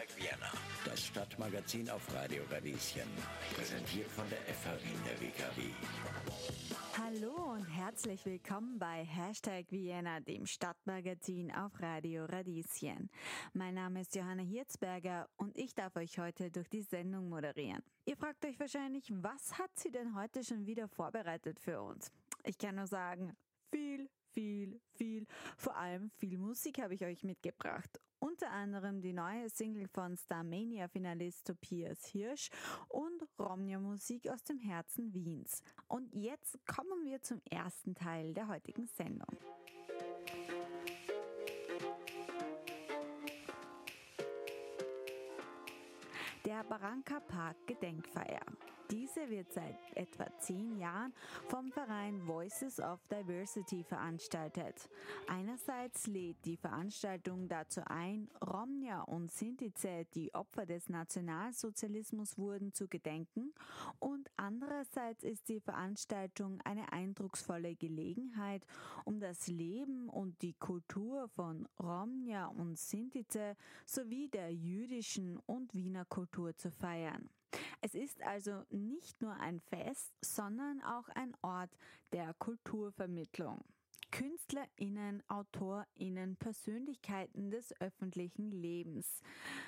Hashtag Vienna, das Stadtmagazin auf Radio Radieschen. Präsentiert von der FH in der WKW. Hallo und herzlich willkommen bei Hashtag Vienna, dem Stadtmagazin auf Radio Radieschen. Mein Name ist Johanna Hirzberger und ich darf euch heute durch die Sendung moderieren. Ihr fragt euch wahrscheinlich, was hat sie denn heute schon wieder vorbereitet für uns? Ich kann nur sagen, viel, viel, viel, vor allem viel Musik habe ich euch mitgebracht. Unter anderem die neue Single von Starmania-Finalist Tobias Hirsch und Romnia-Musik aus dem Herzen Wiens. Und jetzt kommen wir zum ersten Teil der heutigen Sendung. Der Barranca Park Gedenkfeier. Diese wird seit etwa zehn Jahren vom Verein Voices of Diversity veranstaltet. Einerseits lädt die Veranstaltung dazu ein, Romnia und Sintize, die Opfer des Nationalsozialismus wurden, zu gedenken und andererseits ist die Veranstaltung eine eindrucksvolle Gelegenheit, um das Leben und die Kultur von Romnia und Sintize sowie der jüdischen und Wiener Kultur zu feiern. Es ist also nicht nur ein Fest, sondern auch ein Ort der Kulturvermittlung. KünstlerInnen, AutorInnen, Persönlichkeiten des öffentlichen Lebens,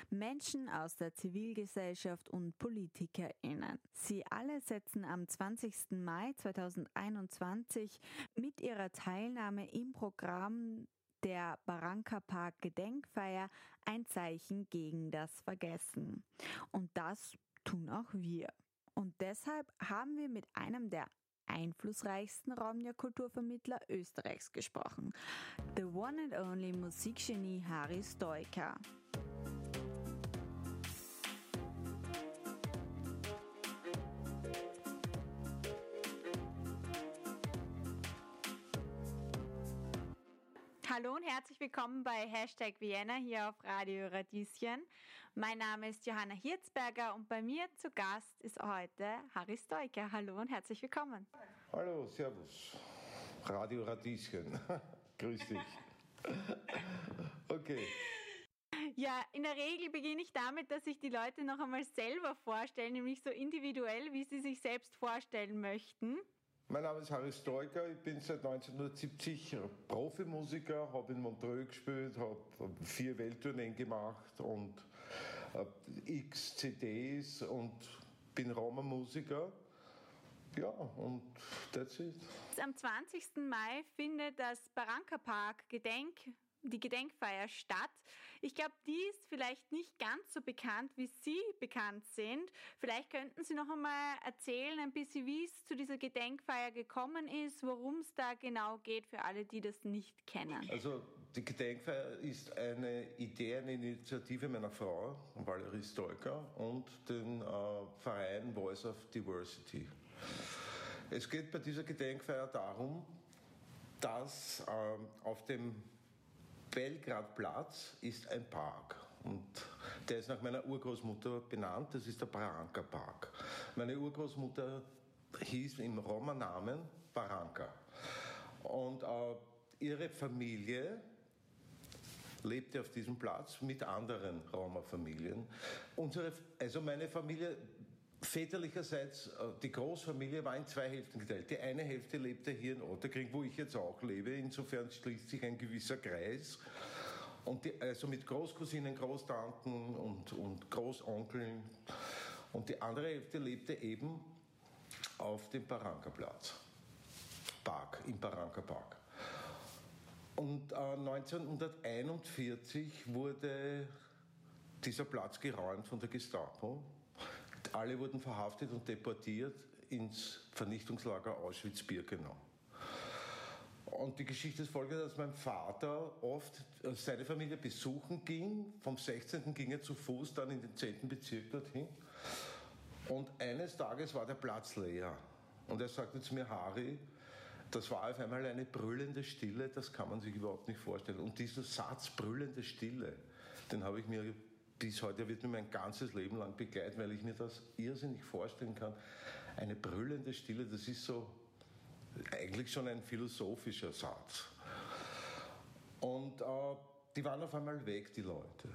Menschen aus der Zivilgesellschaft und PolitikerInnen. Sie alle setzen am 20. Mai 2021 mit ihrer Teilnahme im Programm der Barranca Park Gedenkfeier ein Zeichen gegen das Vergessen. Und das tun auch wir. Und deshalb haben wir mit einem der einflussreichsten Raumjahr-Kulturvermittler Österreichs gesprochen. The one and only Musikgenie Harry Stoiker. Hallo und herzlich willkommen bei Hashtag Vienna hier auf Radio Radieschen. Mein Name ist Johanna Hirzberger und bei mir zu Gast ist heute Harry Stoiker. Hallo und herzlich willkommen. Hallo, Servus. Radio Radieschen. Grüß dich. okay. Ja, in der Regel beginne ich damit, dass sich die Leute noch einmal selber vorstellen, nämlich so individuell, wie sie sich selbst vorstellen möchten. Mein Name ist Harry Stoiker, ich bin seit 1970 Profimusiker, habe in Montreux gespielt, habe vier Welttourneen gemacht und x CDs und bin Roma-Musiker. Ja, und that's it. Am 20. Mai findet das Barranca Park Gedenk die Gedenkfeier statt. Ich glaube, die ist vielleicht nicht ganz so bekannt, wie Sie bekannt sind. Vielleicht könnten Sie noch einmal erzählen, ein bisschen, wie es zu dieser Gedenkfeier gekommen ist, worum es da genau geht für alle, die das nicht kennen. Also die Gedenkfeier ist eine Idee, eine Initiative meiner Frau, Valerie Stolker, und den äh, Verein Voice of Diversity. Es geht bei dieser Gedenkfeier darum, dass äh, auf dem Belgradplatz ist ein Park und der ist nach meiner Urgroßmutter benannt. Das ist der Barranca Park. Meine Urgroßmutter hieß im Roma-Namen Barranca und äh, ihre Familie lebte auf diesem Platz mit anderen Roma-Familien. also meine Familie väterlicherseits, äh, die Großfamilie war in zwei Hälften geteilt. Die eine Hälfte lebte hier in Otterkring, wo ich jetzt auch lebe. Insofern schließt sich ein gewisser Kreis. Und die, also mit Großcousinen, Großtanten und, und Großonkeln. Und die andere Hälfte lebte eben auf dem Barranca-Platz. Park, im Barranca Park. Und äh, 1941 wurde dieser Platz geräumt von der Gestapo alle wurden verhaftet und deportiert ins Vernichtungslager Auschwitz-Birkenau. Und die Geschichte ist folgende, dass mein Vater oft seine Familie besuchen ging. Vom 16. ging er zu Fuß dann in den 10. Bezirk dorthin. Und eines Tages war der Platz leer. Und er sagte zu mir, Harry, das war auf einmal eine brüllende Stille, das kann man sich überhaupt nicht vorstellen. Und dieser Satz brüllende Stille, den habe ich mir bis heute wird mir mein ganzes Leben lang begleiten, weil ich mir das irrsinnig vorstellen kann. Eine brüllende Stille, das ist so eigentlich schon ein philosophischer Satz. Und äh, die waren auf einmal weg, die Leute.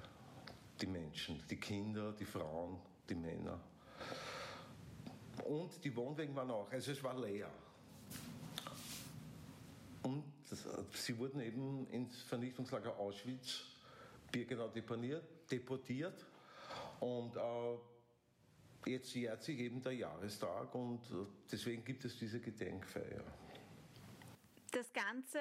die Menschen, die Kinder, die Frauen, die Männer. Und die Wohnwegen waren auch, also es war leer. Und das, sie wurden eben ins Vernichtungslager Auschwitz, Birkenau deportiert, deportiert und äh, jetzt jährt sich eben der Jahrestag und äh, deswegen gibt es diese Gedenkfeier. Das Ganze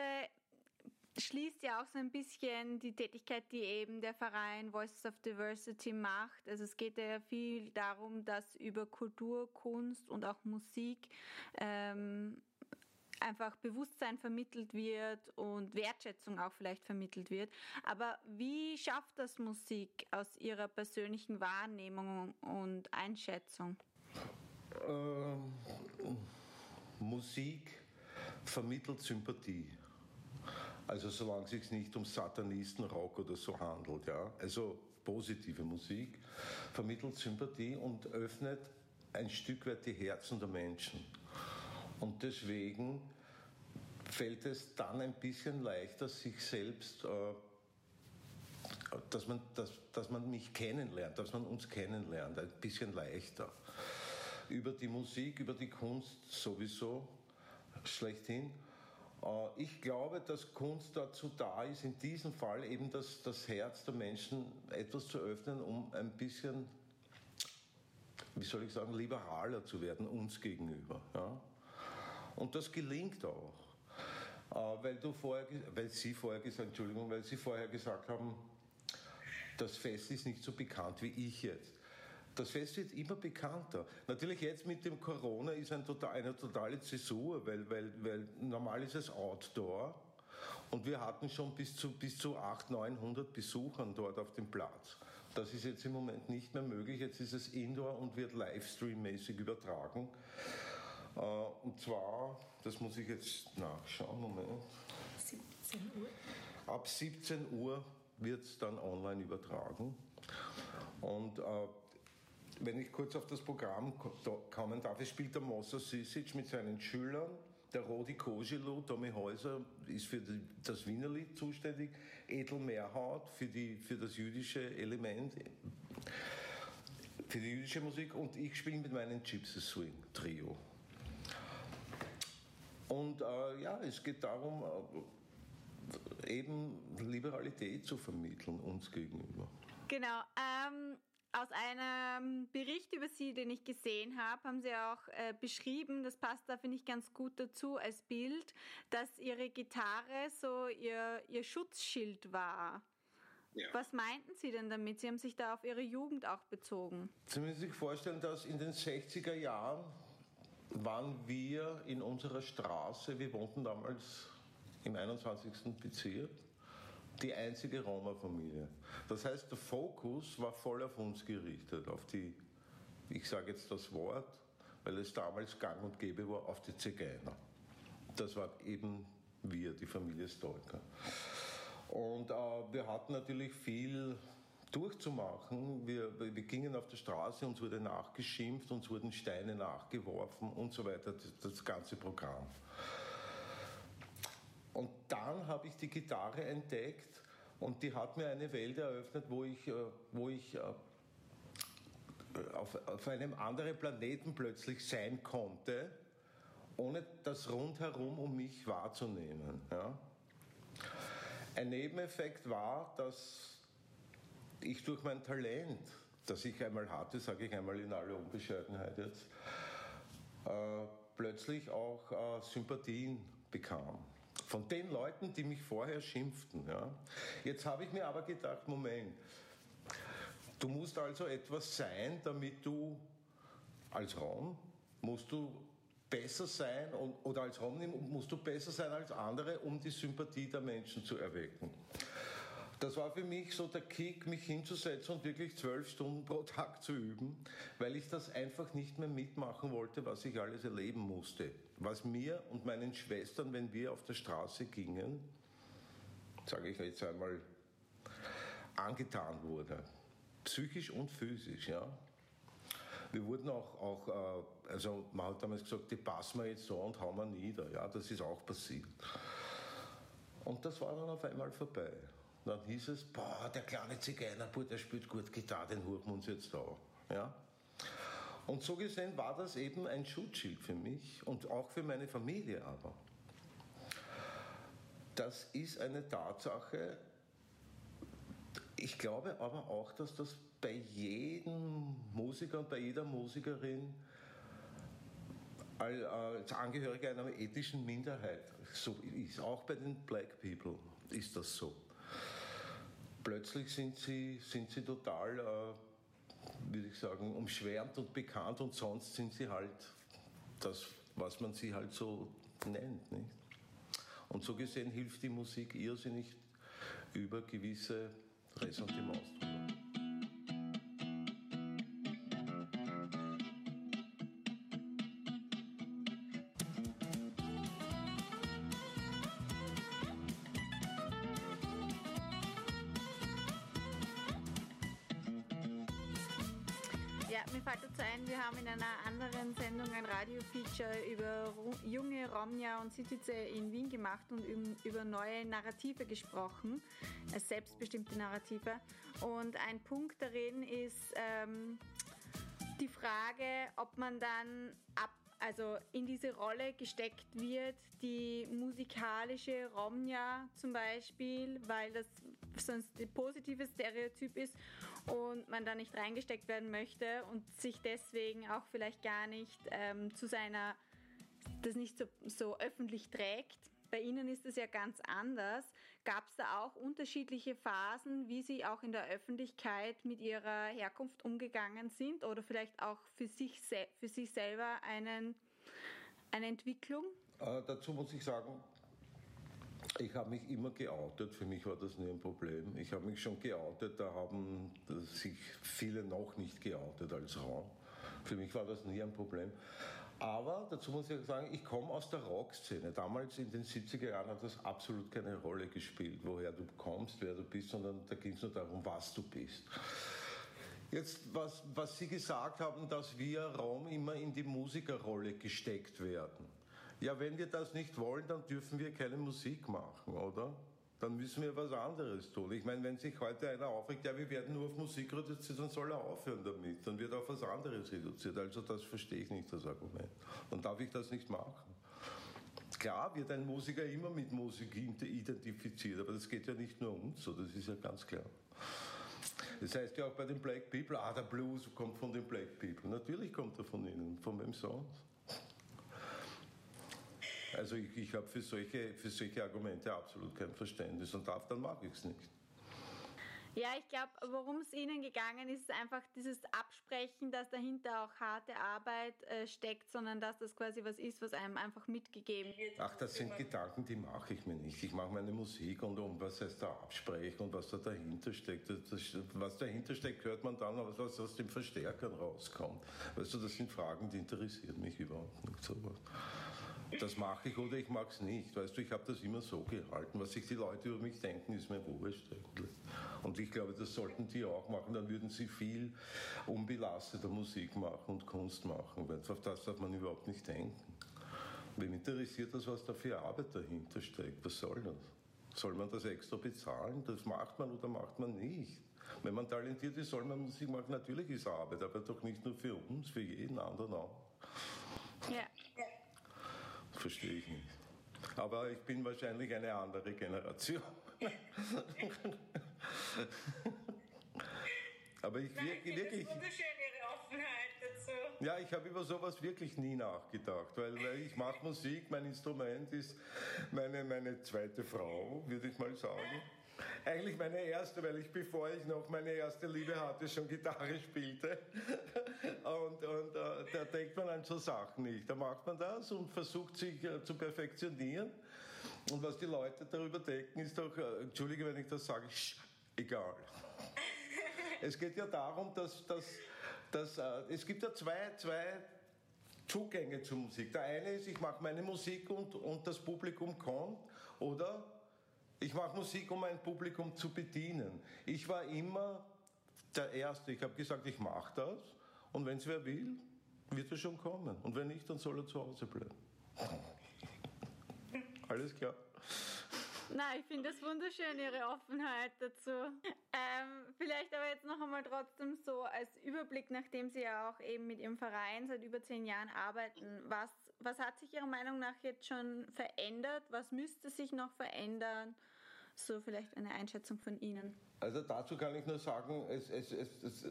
schließt ja auch so ein bisschen die Tätigkeit, die eben der Verein Voices of Diversity macht. Also es geht ja viel darum, dass über Kultur, Kunst und auch Musik ähm, einfach Bewusstsein vermittelt wird und Wertschätzung auch vielleicht vermittelt wird. Aber wie schafft das Musik aus Ihrer persönlichen Wahrnehmung und Einschätzung? Ähm, Musik vermittelt Sympathie. Also solange es sich nicht um Satanisten, Rock oder so handelt. Ja? Also positive Musik vermittelt Sympathie und öffnet ein Stück weit die Herzen der Menschen. Und deswegen fällt es dann ein bisschen leichter, sich selbst, äh, dass, man, dass, dass man mich kennenlernt, dass man uns kennenlernt, ein bisschen leichter. Über die Musik, über die Kunst sowieso schlechthin. Äh, ich glaube, dass Kunst dazu da ist, in diesem Fall eben das, das Herz der Menschen etwas zu öffnen, um ein bisschen, wie soll ich sagen, liberaler zu werden uns gegenüber. Ja? Und das gelingt auch. Äh, weil, du vorher, weil Sie vorher gesagt, Entschuldigung, weil Sie vorher gesagt haben, das Fest ist nicht so bekannt wie ich jetzt. Das Fest wird immer bekannter. Natürlich jetzt mit dem Corona ist ein total, eine totale Zäsur, weil, weil, weil normal ist es Outdoor und wir hatten schon bis zu, bis zu 800, 900 Besuchern dort auf dem Platz. Das ist jetzt im Moment nicht mehr möglich. Jetzt ist es Indoor und wird Livestream-mäßig übertragen. Äh, und zwar, das muss ich jetzt nachschauen, Moment. 17 Uhr. Ab 17 Uhr wird es dann online übertragen. Und äh, wenn ich kurz auf das Programm kommen darf, es spielt der Mossa Sisic mit seinen Schülern, der Rodi Kogelu, Tommy Häuser ist für die, das Wienerlied zuständig, Edel Mehrhaut für, die, für das jüdische Element, für die jüdische Musik und ich spiele mit meinem Gypsy Swing Trio. Und äh, ja, es geht darum, äh, eben Liberalität zu vermitteln uns gegenüber. Genau. Ähm, aus einem Bericht über Sie, den ich gesehen habe, haben Sie auch äh, beschrieben, das passt da, finde ich, ganz gut dazu als Bild, dass Ihre Gitarre so Ihr, Ihr Schutzschild war. Ja. Was meinten Sie denn damit? Sie haben sich da auf Ihre Jugend auch bezogen. Sie müssen sich vorstellen, dass in den 60er Jahren waren wir in unserer Straße, wir wohnten damals im 21. Bezirk, die einzige Roma-Familie. Das heißt, der Fokus war voll auf uns gerichtet, auf die, ich sage jetzt das Wort, weil es damals gang und gäbe war, auf die Zigeuner. Das war eben wir, die Familie Stolker. Und äh, wir hatten natürlich viel durchzumachen. Wir, wir gingen auf der Straße, uns wurde nachgeschimpft, uns wurden Steine nachgeworfen und so weiter, das, das ganze Programm. Und dann habe ich die Gitarre entdeckt und die hat mir eine Welt eröffnet, wo ich, äh, wo ich äh, auf, auf einem anderen Planeten plötzlich sein konnte, ohne das rundherum um mich wahrzunehmen. Ja. Ein Nebeneffekt war, dass ich durch mein Talent, das ich einmal hatte, sage ich einmal in aller Unbescheidenheit jetzt, äh, plötzlich auch äh, Sympathien bekam. Von den Leuten, die mich vorher schimpften. Ja. Jetzt habe ich mir aber gedacht, Moment, du musst also etwas sein, damit du als Rom musst du besser sein oder als Rom musst du besser sein als andere, um die Sympathie der Menschen zu erwecken. Das war für mich so der Kick, mich hinzusetzen und wirklich zwölf Stunden pro Tag zu üben, weil ich das einfach nicht mehr mitmachen wollte, was ich alles erleben musste. Was mir und meinen Schwestern, wenn wir auf der Straße gingen, sage ich jetzt einmal, angetan wurde. Psychisch und physisch, ja. Wir wurden auch, auch äh, also man hat damals gesagt, die passen wir jetzt so und hauen wir nieder. Ja, das ist auch passiert. Und das war dann auf einmal vorbei. Dann hieß es, boah, der kleine Zigeunerbur, der spielt gut Gitarre, den holen wir uns jetzt da. Ja? Und so gesehen war das eben ein Schutzschild für mich und auch für meine Familie aber. Das ist eine Tatsache. Ich glaube aber auch, dass das bei jedem Musiker und bei jeder Musikerin als Angehörige einer ethnischen Minderheit so ist. Auch bei den Black People ist das so. Plötzlich sind sie, sind sie total, äh, würde ich sagen, umschwärmt und bekannt und sonst sind sie halt das, was man sie halt so nennt. Nicht? Und so gesehen hilft die Musik irrsinnig über gewisse Ressentiments drüber. wir haben in einer anderen Sendung ein Radio-Feature über junge Romja und Sitize in Wien gemacht und über neue Narrative gesprochen, äh, selbstbestimmte Narrative. Und ein Punkt darin ist ähm, die Frage, ob man dann ab also in diese Rolle gesteckt wird, die musikalische Romja zum Beispiel, weil das sonst ein positives Stereotyp ist und man da nicht reingesteckt werden möchte und sich deswegen auch vielleicht gar nicht ähm, zu seiner, das nicht so, so öffentlich trägt. Bei Ihnen ist es ja ganz anders. Gab es da auch unterschiedliche Phasen, wie Sie auch in der Öffentlichkeit mit Ihrer Herkunft umgegangen sind oder vielleicht auch für sich, für sich selber einen, eine Entwicklung? Äh, dazu muss ich sagen, ich habe mich immer geoutet, für mich war das nie ein Problem. Ich habe mich schon geoutet, da haben sich viele noch nicht geoutet als Raum. Für mich war das nie ein Problem. Aber dazu muss ich sagen, ich komme aus der Rockszene. Damals in den 70er Jahren hat das absolut keine Rolle gespielt, woher du kommst, wer du bist, sondern da ging es nur darum, was du bist. Jetzt, was, was Sie gesagt haben, dass wir Rom immer in die Musikerrolle gesteckt werden. Ja, wenn wir das nicht wollen, dann dürfen wir keine Musik machen, oder? Dann müssen wir was anderes tun. Ich meine, wenn sich heute einer aufregt, ja, wir werden nur auf Musik reduziert, dann soll er aufhören damit. Dann wird auf was anderes reduziert. Also das verstehe ich nicht, das Argument. Dann darf ich das nicht machen. Klar wird ein Musiker immer mit Musik identifiziert, aber das geht ja nicht nur uns so, das ist ja ganz klar. Das heißt ja auch bei den Black People, ah, der Blues kommt von den Black People. Natürlich kommt er von ihnen, von wem sonst. Also ich, ich habe für solche, für solche Argumente absolut kein Verständnis und darf, dann mag ich es nicht. Ja, ich glaube, worum es Ihnen gegangen ist, ist einfach dieses Absprechen, dass dahinter auch harte Arbeit äh, steckt, sondern dass das quasi was ist, was einem einfach mitgegeben wird. Ach, das sind Gedanken, die mache ich mir nicht. Ich mache meine Musik und um was heißt da absprechen und was da dahinter steckt. Das, was dahinter steckt, hört man dann, was aus den Verstärkern rauskommt. Weißt du, das sind Fragen, die interessieren mich überhaupt nicht. Sowas das mache ich oder ich mag es nicht. Weißt du, ich habe das immer so gehalten. Was sich die Leute über mich denken, ist mir wurscht. Und ich glaube, das sollten die auch machen. Dann würden sie viel unbelasteter Musik machen und Kunst machen. Weil auf das darf man überhaupt nicht denken. Wem interessiert das, was da für Arbeit dahinter steckt? Was soll das? Soll man das extra bezahlen? Das macht man oder macht man nicht? Wenn man talentiert ist, soll man Musik machen. Natürlich ist Arbeit, aber doch nicht nur für uns, für jeden anderen auch. Verstehe ich nicht. Aber ich bin wahrscheinlich eine andere Generation. Aber ich Nein, ich wirklich. wunderschön, Ihre Offenheit dazu. Ja, ich habe über sowas wirklich nie nachgedacht, weil, weil ich mache Musik, mein Instrument ist meine, meine zweite Frau, würde ich mal sagen. Eigentlich meine erste, weil ich, bevor ich noch meine erste Liebe hatte, schon Gitarre spielte. Und, und äh, da denkt man an so Sachen nicht. Da macht man das und versucht sich äh, zu perfektionieren. Und was die Leute darüber denken, ist doch, äh, entschuldige, wenn ich das sage, sch, egal. es geht ja darum, dass, dass, dass äh, es gibt ja zwei, zwei Zugänge zur Musik. Der eine ist, ich mache meine Musik und, und das Publikum kommt. Oder ich mache Musik, um ein Publikum zu bedienen. Ich war immer der Erste. Ich habe gesagt, ich mache das und wenn es wer will, wird er schon kommen. Und wenn nicht, dann soll er zu Hause bleiben. Alles klar. Nein, ich finde das wunderschön, Ihre Offenheit dazu. Ähm, vielleicht aber jetzt noch einmal trotzdem so als Überblick, nachdem Sie ja auch eben mit Ihrem Verein seit über zehn Jahren arbeiten. Was, was hat sich Ihrer Meinung nach jetzt schon verändert? Was müsste sich noch verändern? So vielleicht eine Einschätzung von Ihnen. Also dazu kann ich nur sagen, es, es, es, es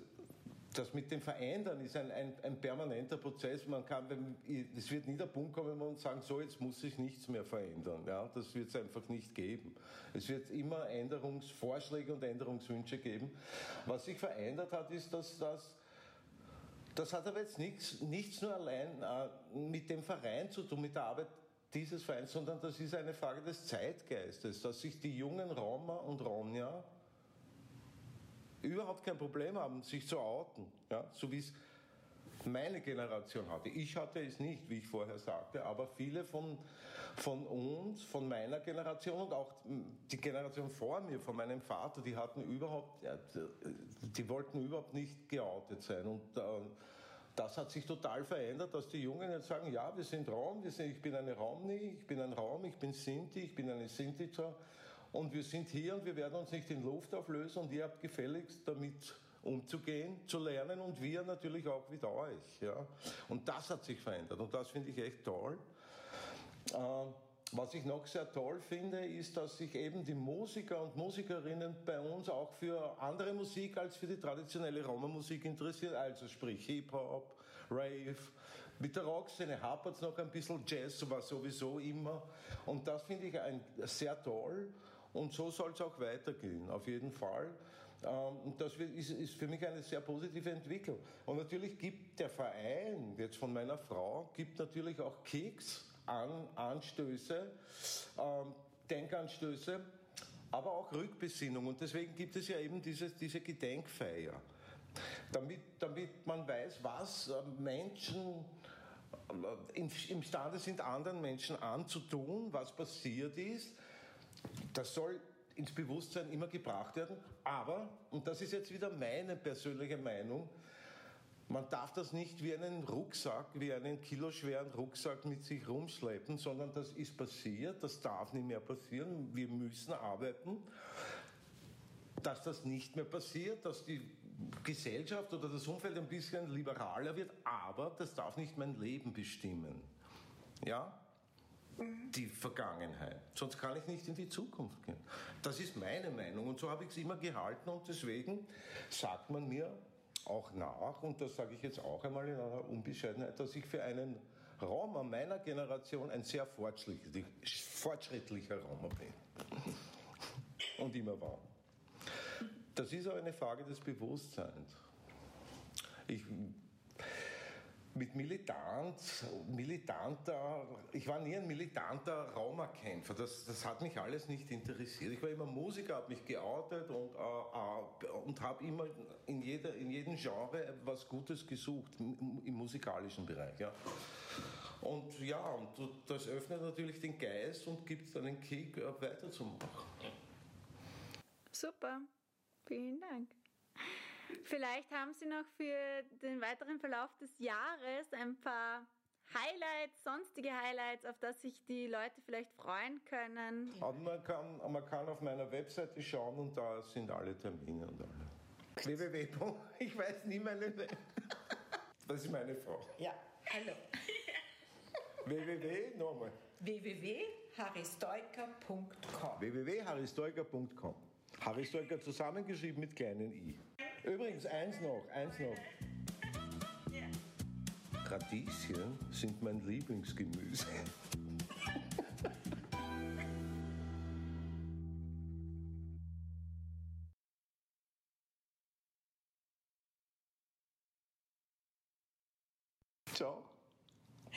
das mit dem Verändern ist ein, ein, ein permanenter Prozess. Man kann, es wird nie der Punkt kommen, wo man sagen, so jetzt muss sich nichts mehr verändern. Ja, das wird es einfach nicht geben. Es wird immer Änderungsvorschläge und Änderungswünsche geben. Was sich verändert hat, ist, dass das das hat aber jetzt nichts, nichts nur allein äh, mit dem Verein zu tun, mit der Arbeit dieses Vereins, sondern das ist eine Frage des Zeitgeistes, dass sich die jungen Roma und Ronja überhaupt kein Problem haben, sich zu outen, ja, so wie es meine Generation hatte. Ich hatte es nicht, wie ich vorher sagte, aber viele von, von uns, von meiner Generation und auch die Generation vor mir, von meinem Vater, die hatten überhaupt, die wollten überhaupt nicht geoutet sein und äh, das hat sich total verändert, dass die Jungen jetzt sagen, ja, wir sind Raum, wir sind, ich bin eine Romni, ich bin ein Raum, ich bin Sinti, ich bin eine Sintica und wir sind hier und wir werden uns nicht in Luft auflösen und ihr habt gefälligst damit umzugehen, zu lernen und wir natürlich auch mit euch. Ja. Und das hat sich verändert und das finde ich echt toll. Äh, was ich noch sehr toll finde, ist, dass sich eben die Musiker und Musikerinnen bei uns auch für andere Musik als für die traditionelle Roma-Musik interessieren, also sprich Hip-Hop, Rave. Mit der Rockszene hapert es noch ein bisschen, Jazz war sowieso immer. Und das finde ich ein, sehr toll. Und so soll es auch weitergehen, auf jeden Fall. Ähm, und das ist für mich eine sehr positive Entwicklung. Und natürlich gibt der Verein, jetzt von meiner Frau, gibt natürlich auch Keks, An Anstöße, ähm, Denkanstöße, aber auch Rückbesinnung. Und deswegen gibt es ja eben diese, diese Gedenkfeier. Damit, damit man weiß, was äh, Menschen äh, imstande sind, anderen Menschen anzutun, was passiert ist das soll ins Bewusstsein immer gebracht werden. Aber, und das ist jetzt wieder meine persönliche Meinung, man darf das nicht wie einen Rucksack, wie einen kiloschweren Rucksack mit sich rumschleppen, sondern das ist passiert, das darf nicht mehr passieren. Wir müssen arbeiten, dass das nicht mehr passiert, dass die Gesellschaft oder das Umfeld ein bisschen liberaler wird, aber das darf nicht mein Leben bestimmen. Ja? Die Vergangenheit. Sonst kann ich nicht in die Zukunft gehen. Das ist meine Meinung und so habe ich es immer gehalten und deswegen sagt man mir auch nach, und das sage ich jetzt auch einmal in einer Unbescheidenheit, dass ich für einen Roma meiner Generation ein sehr fortschrittlicher Roma bin. Und immer war. Das ist auch eine Frage des Bewusstseins. Ich mit militant, militanter, ich war nie ein militanter Raumerkämpfer, das, das hat mich alles nicht interessiert. Ich war immer Musiker, habe mich geoutet und, äh, äh, und habe immer in, jeder, in jedem Genre was Gutes gesucht, im, im musikalischen Bereich. Ja. Und ja, und das öffnet natürlich den Geist und gibt einen Kick, äh, weiterzumachen. Super, vielen Dank. Vielleicht haben Sie noch für den weiteren Verlauf des Jahres ein paar Highlights, sonstige Highlights, auf das sich die Leute vielleicht freuen können. Und man kann, man kann auf meiner Webseite schauen und da sind alle Termine und alle. www. Ich weiß nie meine. Das ist meine Frau. Ja, hallo. www. nochmal. www.harrystoiker.com Harry Stoiker zusammengeschrieben mit kleinen i. Übrigens, eins noch, eins noch. Radieschen sind mein Lieblingsgemüse.